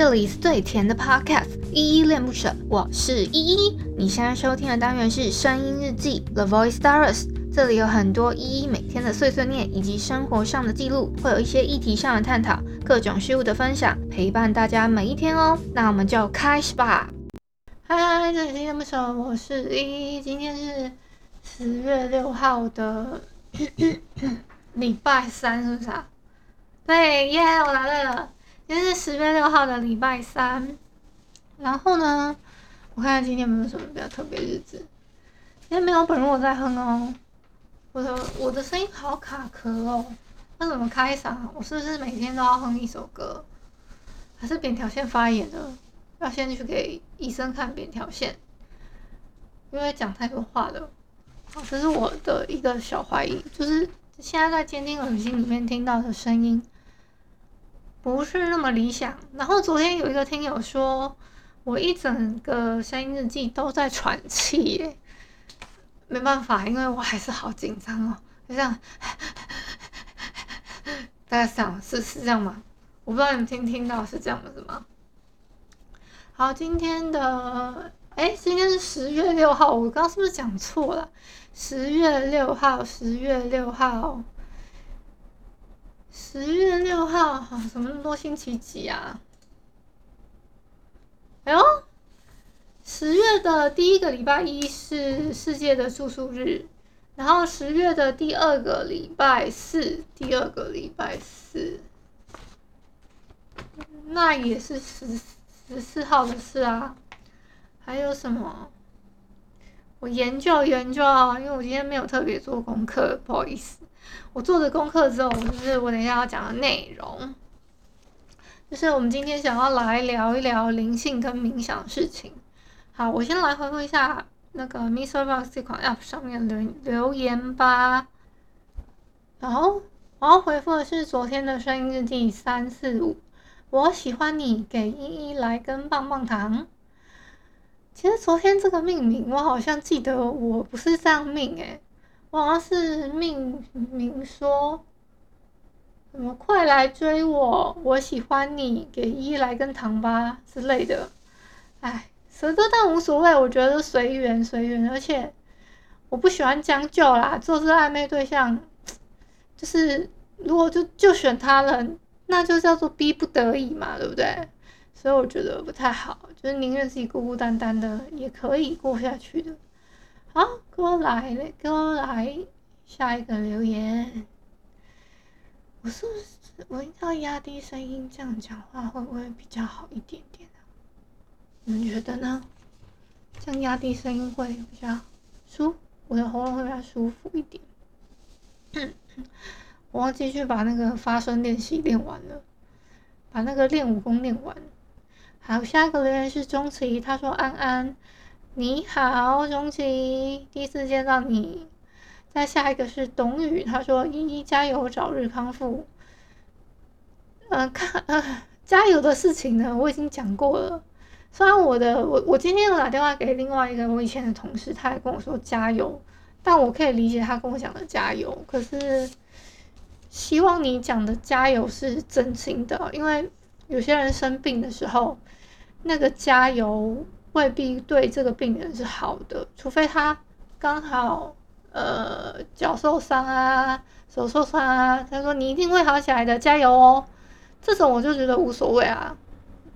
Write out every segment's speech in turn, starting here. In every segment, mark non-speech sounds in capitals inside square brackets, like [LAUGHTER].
这里是最甜的 Podcast，依依恋不舍，我是依依。你现在收听的单元是声音日记 The Voice Diaries，这里有很多依依每天的碎碎念以及生活上的记录，会有一些议题上的探讨，各种事物的分享，陪伴大家每一天哦。那我们就开始吧。嗨，这里是恋不舍，我是依依。今天是十月六号的 [COUGHS] 礼拜三，是不是啊？对，耶，我答对了。今天是十月六号的礼拜三，然后呢，我看看今天有没有什么比较特别日子。今天没有本我在哼哦，我的我的声音好卡壳哦，那怎么开嗓？我是不是每天都要哼一首歌？还是扁条线发炎了？要先去给医生看扁条线，因为讲太多话了。好，这是我的一个小怀疑，就是现在在监听耳机里面听到的声音。不是那么理想。然后昨天有一个听友说，我一整个声音日记都在喘气耶，没办法，因为我还是好紧张哦，就这样，大家想是是这样吗？我不知道你们听听到是这样子吗？好，今天的哎，今天是十月六号，我刚刚是不是讲错了？十月六号，十月六号。十月六号，好，怎么那么多星期几啊？哎呦，十月的第一个礼拜一是世界的住宿日，然后十月的第二个礼拜四，第二个礼拜四，那也是十十四号的事啊。还有什么？我研究研究啊，因为我今天没有特别做功课，不好意思。我做的功课之后，就是我等一下要讲的内容，就是我们今天想要来聊一聊灵性跟冥想的事情。好，我先来回复一下那个 Mr. Box 这款 App 上面留留言吧。然后我要回复的是昨天的声音日记三四五，我喜欢你，给依依来根棒棒糖。其实昨天这个命名，我好像记得我不是这样命诶、我好像是命名说，什么快来追我，我喜欢你，给依依来根糖吧之类的。哎，什么都但无所谓，我觉得随缘随缘，而且我不喜欢将就啦。做这暧昧对象，就是如果就就选他了，那就叫做逼不得已嘛，对不对？所以我觉得不太好，就是宁愿自己孤孤单单的也可以过下去的。好，过来了，过来，下一个留言。我是不是我应该压低声音，这样讲话会不会比较好一点点啊？你们觉得呢？这样压低声音会比较舒，我的喉咙会比较舒服一点。[COUGHS] 我要继续把那个发声练习练完了，把那个练武功练完。好，下一个留言是钟慈怡，他说安安。你好，钟琪，第一次见到你。再下一个是董宇，他说：“依依加油，早日康复。”嗯，看，呃，加油的事情呢，我已经讲过了。虽然我的，我我今天有打电话给另外一个我以前的同事，他也跟我说加油，但我可以理解他跟我讲的加油。可是，希望你讲的加油是真心的，因为有些人生病的时候，那个加油。未必对这个病人是好的，除非他刚好呃脚受伤啊、手受伤啊，他说你一定会好起来的，加油哦。这种我就觉得无所谓啊。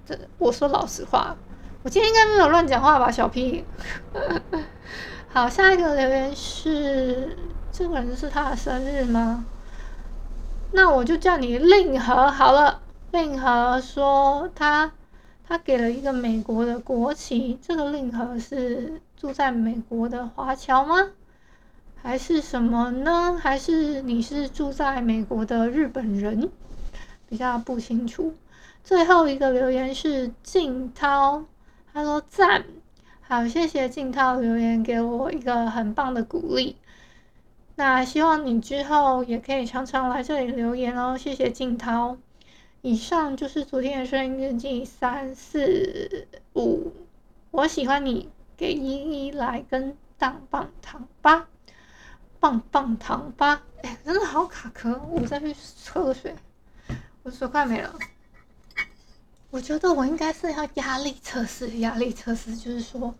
这我说老实话，我今天应该没有乱讲话吧，小屁。[LAUGHS] 好，下一个留言是这个人是他的生日吗？那我就叫你令和好了。令和说他。他给了一个美国的国旗，这个令和是住在美国的华侨吗？还是什么呢？还是你是住在美国的日本人？比较不清楚。最后一个留言是静涛，他说赞，好，谢谢静涛留言给我一个很棒的鼓励。那希望你之后也可以常常来这里留言哦，谢谢静涛。以上就是昨天的声音日记三四五，我喜欢你，给依依来根棒棒糖吧，棒棒糖吧，哎、真的好卡壳，我再去喝水，我水快没了，我觉得我应该是要压力测试，压力测试就是说，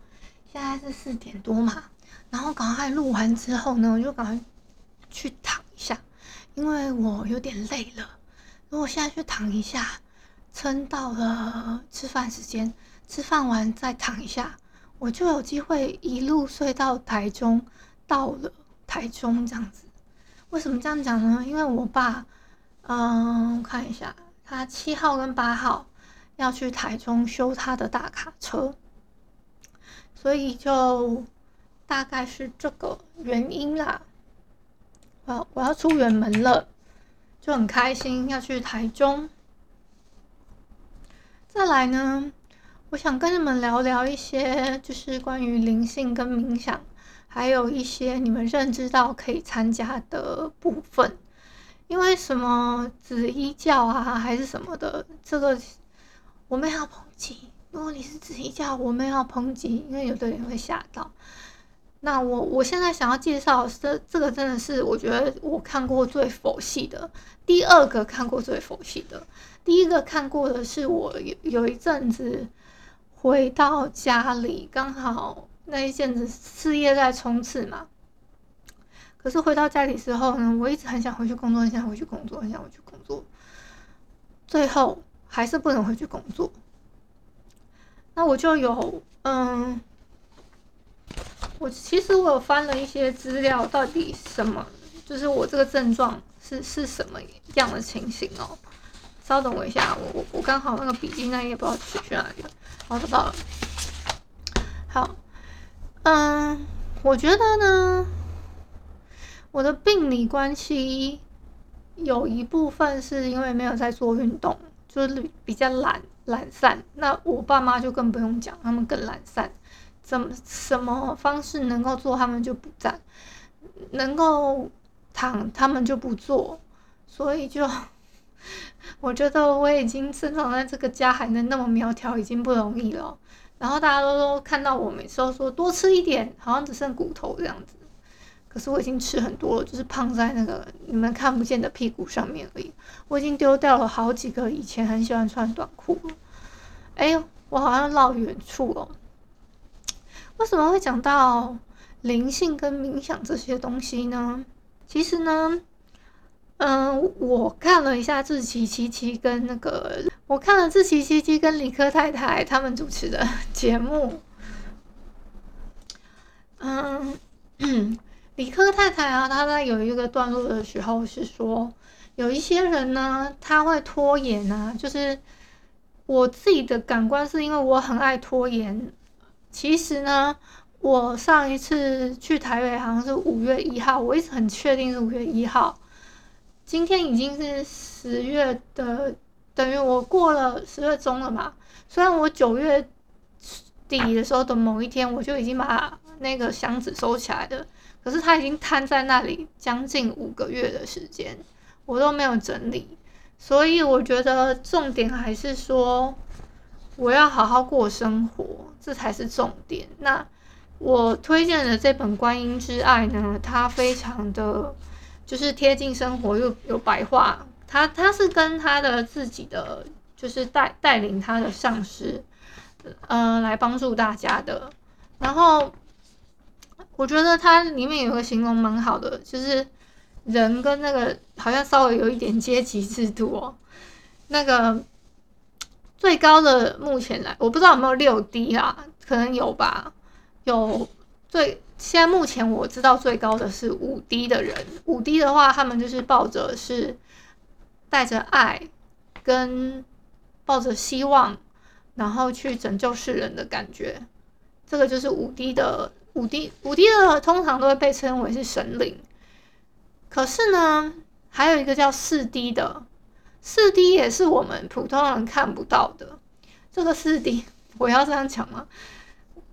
现在是四点多嘛，然后赶快录完之后呢，我就赶快去躺一下，因为我有点累了。如果现在去躺一下，撑到了吃饭时间，吃饭完再躺一下，我就有机会一路睡到台中，到了台中这样子。为什么这样讲呢？因为我爸，嗯，看一下，他七号跟八号。要去台中修他的大卡车，所以就大概是这个原因啦。我要我要出远门了，就很开心要去台中。再来呢，我想跟你们聊聊一些，就是关于灵性跟冥想，还有一些你们认知到可以参加的部分。因为什么紫衣教啊，还是什么的，这个。我没有要抨击，如果你是子一教，我没有要抨击，因为有的人会吓到。那我我现在想要介绍这这个真的是我觉得我看过最佛系的，第二个看过最佛系的，第一个看过的是我有有一阵子回到家里，刚好那一阵子事业在冲刺嘛。可是回到家里之后呢，我一直很想回去工作，很想回去工作，很想回去工作，最后。还是不能回去工作，那我就有嗯，我其实我有翻了一些资料，到底什么就是我这个症状是是什么样的情形哦？稍等我一下，我我我刚好那个笔记那页不知道取去哪里了，我找到了。好，嗯，我觉得呢，我的病理关系有一部分是因为没有在做运动。就是比较懒懒散，那我爸妈就更不用讲，他们更懒散，怎么什么方式能够做，他们就不站；能够躺，他们就不做。所以就 [LAUGHS] 我觉得我已经生长在这个家，还能那么苗条，已经不容易了。然后大家都都看到我，每次都说多吃一点，好像只剩骨头这样子。可是我已经吃很多了，就是胖在那个你们看不见的屁股上面而已。我已经丢掉了好几个以前很喜欢穿短裤了。哎呦，我好像绕远处了。为什么会讲到灵性跟冥想这些东西呢？其实呢，嗯，我看了一下志祺七七跟那个，我看了志祺七七跟理科太太他们主持的节目。嗯。[CLEARS THROAT] 理科太太啊，她在有一个段落的时候是说，有一些人呢，他会拖延啊。就是我自己的感官是因为我很爱拖延。其实呢，我上一次去台北好像是五月一号，我一直很确定是五月一号。今天已经是十月的，等于我过了十月中了嘛。虽然我九月底的时候的某一天，我就已经把那个箱子收起来了。可是它已经摊在那里将近五个月的时间，我都没有整理，所以我觉得重点还是说我要好好过生活，这才是重点。那我推荐的这本《观音之爱》呢，它非常的就是贴近生活，又有白话。他他是跟他的自己的就是带带领他的上师，呃，来帮助大家的，然后。我觉得它里面有个形容蛮好的，就是人跟那个好像稍微有一点阶级制度哦。那个最高的目前来，我不知道有没有六 D 啦，可能有吧。有最现在目前我知道最高的是五 D 的人，五 D 的话，他们就是抱着是带着爱跟抱着希望，然后去拯救世人的感觉。这个就是五 D 的。五 D 五 D 的通常都会被称为是神灵，可是呢，还有一个叫四 D 的，四 D 也是我们普通人看不到的。这个四 D [LAUGHS] 我要这样讲吗？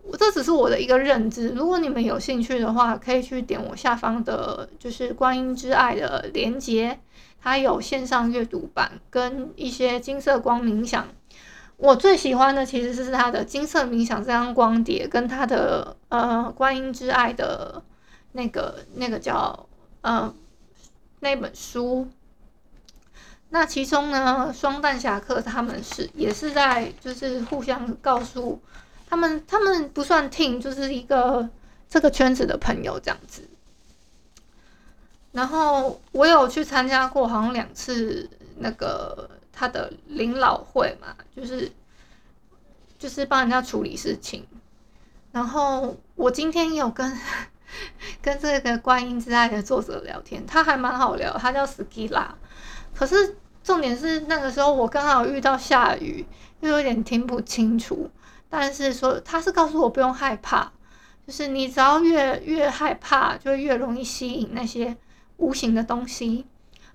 我这只是我的一个认知。如果你们有兴趣的话，可以去点我下方的，就是观音之爱的连接，它有线上阅读版跟一些金色光冥想。我最喜欢的其实是它的金色冥想这张光碟，跟它的呃观音之爱的那个那个叫呃那本书。那其中呢，双蛋侠客他们是也是在就是互相告诉他们，他们不算 team，就是一个这个圈子的朋友这样子。然后我有去参加过，好像两次那个他的领老会嘛，就是就是帮人家处理事情。然后我今天有跟 [LAUGHS] 跟这个观音之爱的作者聊天，他还蛮好聊，他叫 Skila。可是重点是那个时候我刚好遇到下雨，又有点听不清楚。但是说他是告诉我不用害怕，就是你只要越越害怕，就越容易吸引那些无形的东西。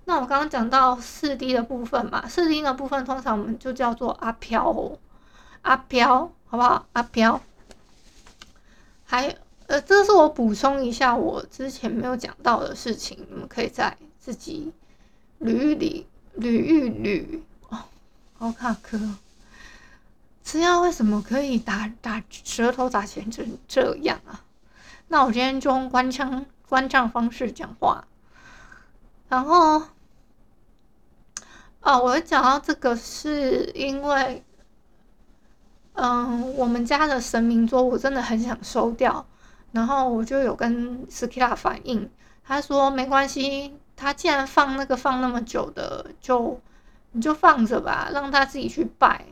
那我刚刚讲到四 D 的部分嘛，四 D 的部分通常我们就叫做阿飘哦，阿飘，好不好？阿飘。还呃，这是我补充一下我之前没有讲到的事情，你们可以再自己捋一捋，捋一捋哦。好卡壳，吃药为什么可以打打舌头打成这样啊？那我今天就用官腔官腔方式讲话，然后啊，我讲到这个是因为。嗯，我们家的神明桌我真的很想收掉，然后我就有跟 Skila 反映，他说没关系，他既然放那个放那么久的，就你就放着吧，让他自己去拜，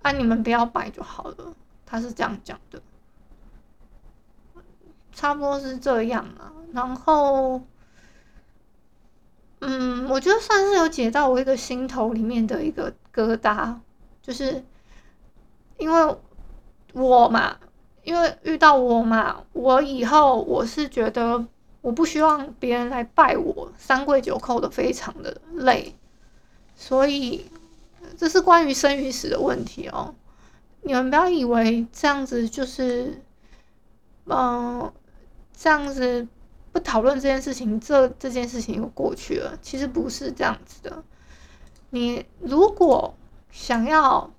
啊，你们不要拜就好了，他是这样讲的，差不多是这样啊，然后，嗯，我觉得算是有解到我一个心头里面的一个疙瘩，就是。因为我嘛，因为遇到我嘛，我以后我是觉得我不希望别人来拜我，三跪九叩的非常的累，所以这是关于生与死的问题哦。你们不要以为这样子就是，嗯，这样子不讨论这件事情，这这件事情又过去了。其实不是这样子的。你如果想要。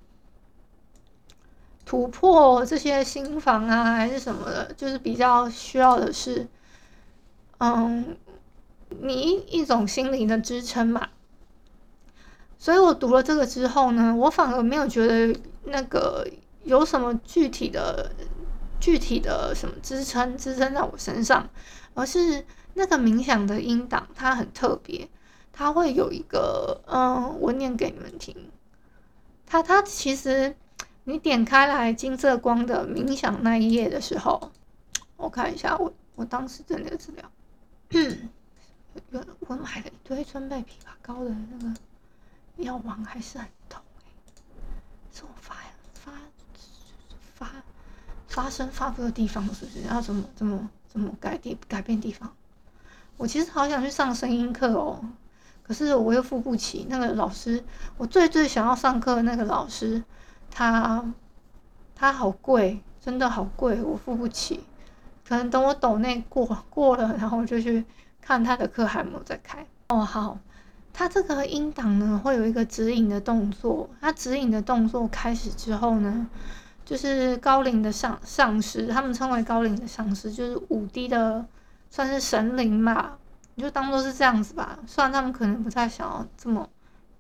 突破这些心防啊，还是什么的，就是比较需要的是，嗯，你一种心灵的支撑嘛。所以我读了这个之后呢，我反而没有觉得那个有什么具体的、具体的什么支撑支撑在我身上，而是那个冥想的音档它很特别，它会有一个，嗯，我念给你们听，它它其实。你点开来金色光的冥想那一页的时候，我看一下我我当时整理的资料，嗯我我买了一堆川贝枇杷膏的那个药王还是很痛哎、欸，是我发发发发声发布的地方是不是？要怎么怎么怎么改地改变地方？我其实好想去上声音课哦，可是我又付不起那个老师，我最最想要上课那个老师。他他好贵，真的好贵，我付不起。可能等我抖内过过了，然后我就去看他的课还没有再开。哦，好，他这个音档呢会有一个指引的动作，他指引的动作开始之后呢，就是高龄的上上师，他们称为高龄的上师，就是五 D 的算是神灵嘛，你就当做是这样子吧。虽然他们可能不太想要这么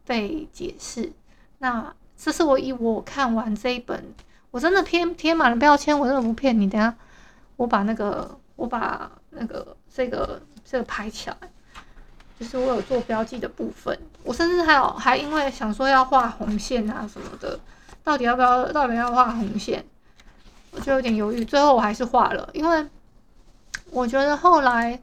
被解释，那。这是我以我看完这一本，我真的贴贴满了标签，我真的不骗你。等下我把那个我把那个这个这个拍起来，就是我有做标记的部分。我甚至还有还因为想说要画红线啊什么的，到底要不要到底要画红线，我就有点犹豫。最后我还是画了，因为我觉得后来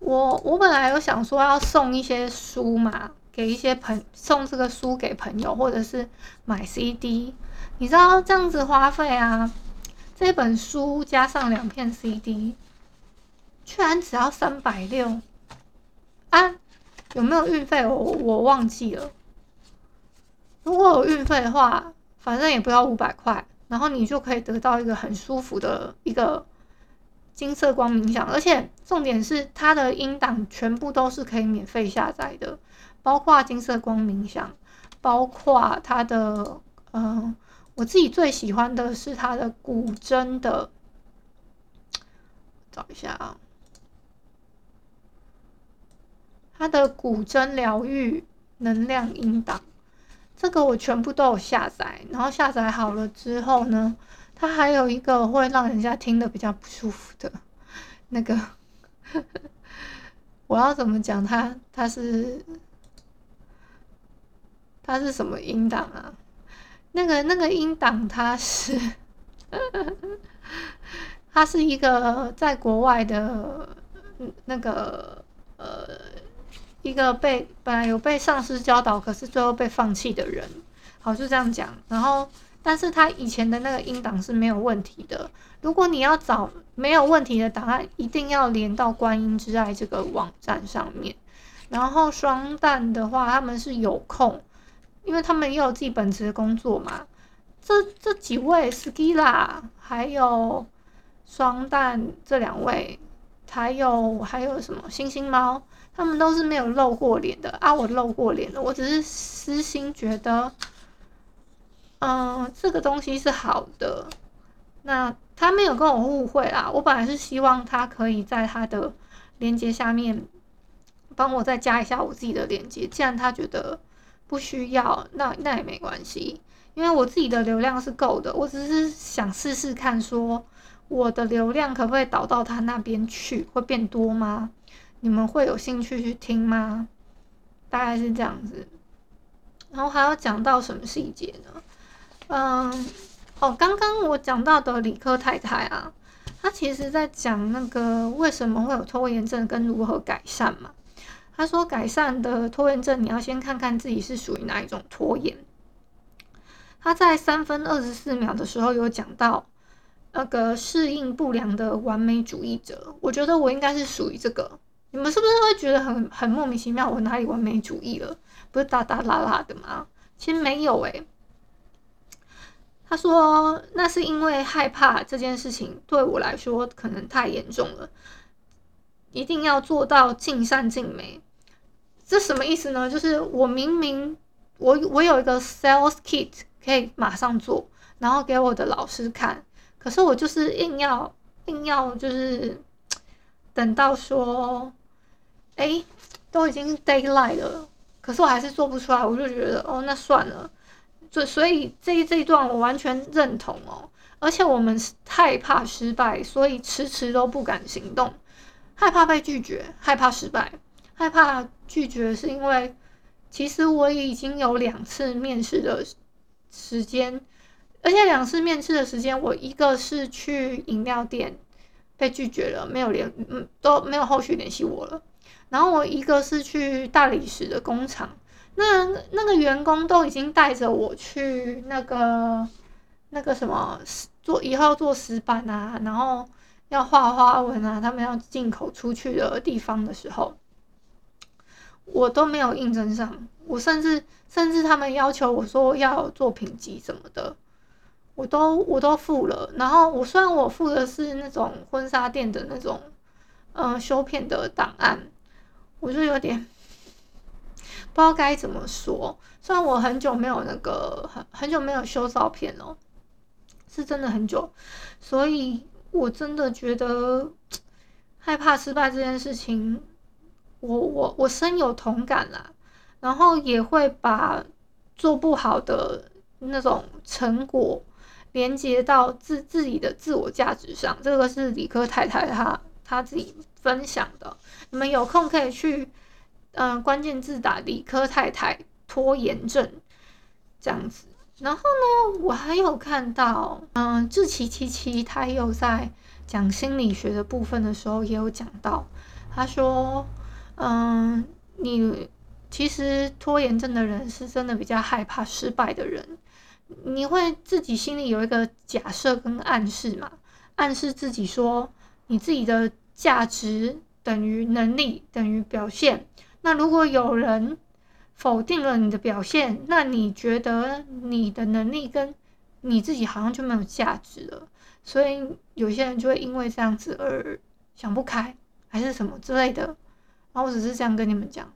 我我本来有想说要送一些书嘛。给一些朋送这个书给朋友，或者是买 CD，你知道这样子花费啊？这本书加上两片 CD，居然只要三百六啊？有没有运费？我我忘记了。如果有运费的话，反正也不要五百块，然后你就可以得到一个很舒服的一个金色光冥想，而且重点是它的音档全部都是可以免费下载的。包括金色光冥想，包括它的，嗯、我自己最喜欢的是它的古筝的，找一下啊，它的古筝疗愈能量音档，这个我全部都有下载。然后下载好了之后呢，它还有一个会让人家听的比较不舒服的那个，[LAUGHS] 我要怎么讲它？它是它是什么音档啊？那个那个音档他是，[LAUGHS] 他是一个在国外的那个呃。一个被本来有被上司教导，可是最后被放弃的人，好，就这样讲。然后，但是他以前的那个音档是没有问题的。如果你要找没有问题的档案，一定要连到观音之爱这个网站上面。然后双旦的话，他们是有空，因为他们也有自己本职的工作嘛。这这几位 Skila 还有双旦这两位，还有还有什么星星猫？他们都是没有露过脸的啊，我露过脸的。我只是私心觉得，嗯，这个东西是好的。那他没有跟我误会啦，我本来是希望他可以在他的链接下面帮我再加一下我自己的链接。既然他觉得不需要，那那也没关系，因为我自己的流量是够的。我只是想试试看，说我的流量可不可以导到他那边去，会变多吗？你们会有兴趣去听吗？大概是这样子，然后还要讲到什么细节呢？嗯，哦，刚刚我讲到的理科太太啊，她其实在讲那个为什么会有拖延症跟如何改善嘛。他说改善的拖延症，你要先看看自己是属于哪一种拖延。他在三分二十四秒的时候有讲到那个适应不良的完美主义者，我觉得我应该是属于这个。你们是不是会觉得很很莫名其妙？我哪里完美主义了？不是大大剌剌的吗？其实没有诶、他说那是因为害怕这件事情对我来说可能太严重了，一定要做到尽善尽美。这什么意思呢？就是我明明我我有一个 sales kit 可以马上做，然后给我的老师看，可是我就是硬要硬要就是等到说。哎，都已经 daylight 了，可是我还是做不出来，我就觉得哦，那算了。就所以这一这一段我完全认同哦，而且我们害怕失败，所以迟迟都不敢行动，害怕被拒绝，害怕失败，害怕拒绝，是因为其实我已经有两次面试的时间，而且两次面试的时间，我一个是去饮料店被拒绝了，没有联，嗯，都没有后续联系我了。然后我一个是去大理石的工厂，那那个员工都已经带着我去那个那个什么做以后做石板啊，然后要画花纹啊，他们要进口出去的地方的时候，我都没有应征上。我甚至甚至他们要求我说要作品集什么的，我都我都付了。然后我虽然我付的是那种婚纱店的那种嗯、修片的档案。我就有点 [LAUGHS] 不知道该怎么说，虽然我很久没有那个很很久没有修照片了，是真的很久，所以我真的觉得 [TSK] 害怕失败这件事情，我我我深有同感啦，然后也会把做不好的那种成果连接到自自己的自我价值上，这个是理科太太她她自己分享的。你们有空可以去，嗯、呃，关键字打理科太太拖延症这样子。然后呢，我还有看到，嗯、呃，志祺七七他又在讲心理学的部分的时候，也有讲到，他说，嗯、你其实拖延症的人是真的比较害怕失败的人，你会自己心里有一个假设跟暗示嘛，暗示自己说你自己的价值。等于能力等于表现。那如果有人否定了你的表现，那你觉得你的能力跟你自己好像就没有价值了。所以有些人就会因为这样子而想不开，还是什么之类的。然后我只是这样跟你们讲。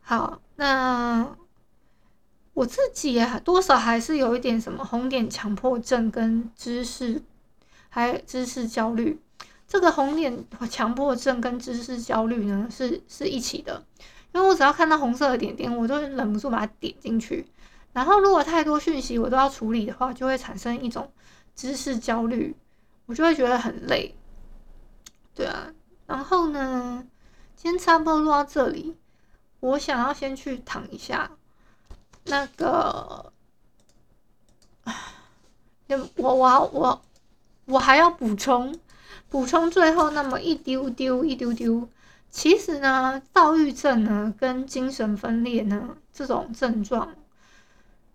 好，那我自己也多少还是有一点什么红点强迫症跟知识，还有知识焦虑。这个红点强迫症跟知识焦虑呢，是是一起的，因为我只要看到红色的点点，我都忍不住把它点进去。然后如果太多讯息我都要处理的话，就会产生一种知识焦虑，我就会觉得很累。对啊，然后呢，今天差不多录到这里，我想要先去躺一下。那个，我我我我还要补充补充最后那么一丢丢一丢丢。其实呢，躁郁症呢跟精神分裂呢这种症状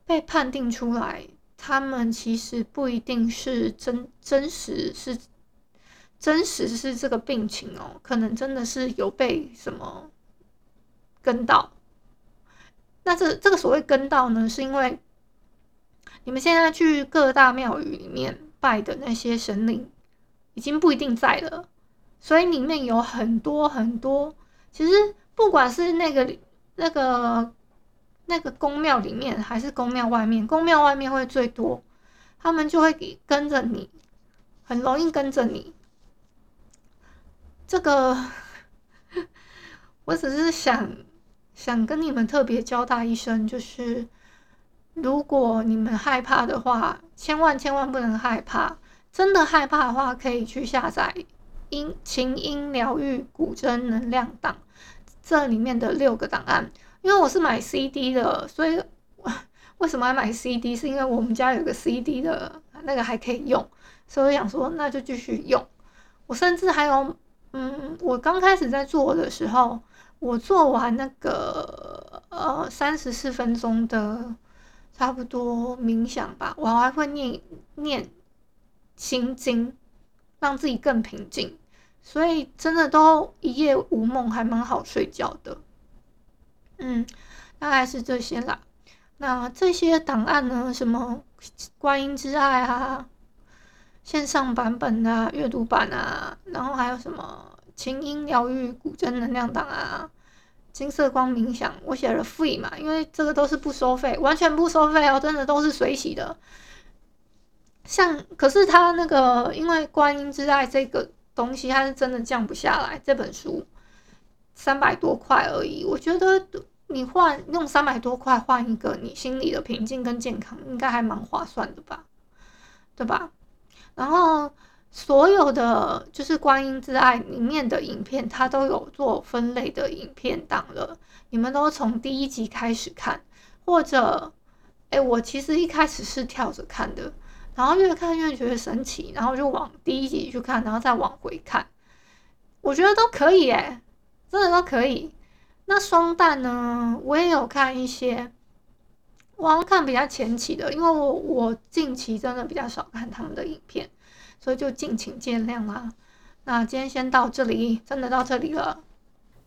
被判定出来，他们其实不一定是真真实是真实是这个病情哦，可能真的是有被什么跟到。那这这个所谓跟到呢，是因为你们现在去各大庙宇里面拜的那些神灵，已经不一定在了，所以里面有很多很多。其实不管是那个那个那个宫庙里面，还是宫庙外面，宫庙外面会最多，他们就会给跟着你，很容易跟着你。这个我只是想。想跟你们特别交代一声，就是如果你们害怕的话，千万千万不能害怕。真的害怕的话，可以去下载音琴音疗愈古筝能量档，这里面的六个档案。因为我是买 CD 的，所以为什么要买 CD？是因为我们家有个 CD 的那个还可以用，所以我想说那就继续用。我甚至还有，嗯，我刚开始在做的时候。我做完那个呃三十四分钟的差不多冥想吧，我还会念念心经，让自己更平静，所以真的都一夜无梦，还蛮好睡觉的。嗯，大概是这些啦。那这些档案呢？什么观音之爱啊，线上版本啊，阅读版啊，然后还有什么？琴音疗愈、古筝能量档啊，金色光冥想，我写了 free 嘛，因为这个都是不收费，完全不收费哦，真的都是随喜的。像，可是他那个，因为观音之爱这个东西，它是真的降不下来。这本书三百多块而已，我觉得你换用三百多块换一个你心里的平静跟健康，应该还蛮划算的吧？对吧？然后。所有的就是观音之爱里面的影片，它都有做分类的影片档了。你们都从第一集开始看，或者，哎，我其实一开始是跳着看的，然后越看越觉得神奇，然后就往第一集去看，然后再往回看，我觉得都可以，哎，真的都可以。那双旦呢，我也有看一些，我看比较前期的，因为我我近期真的比较少看他们的影片。所以就敬请见谅啦。那今天先到这里，真的到这里了。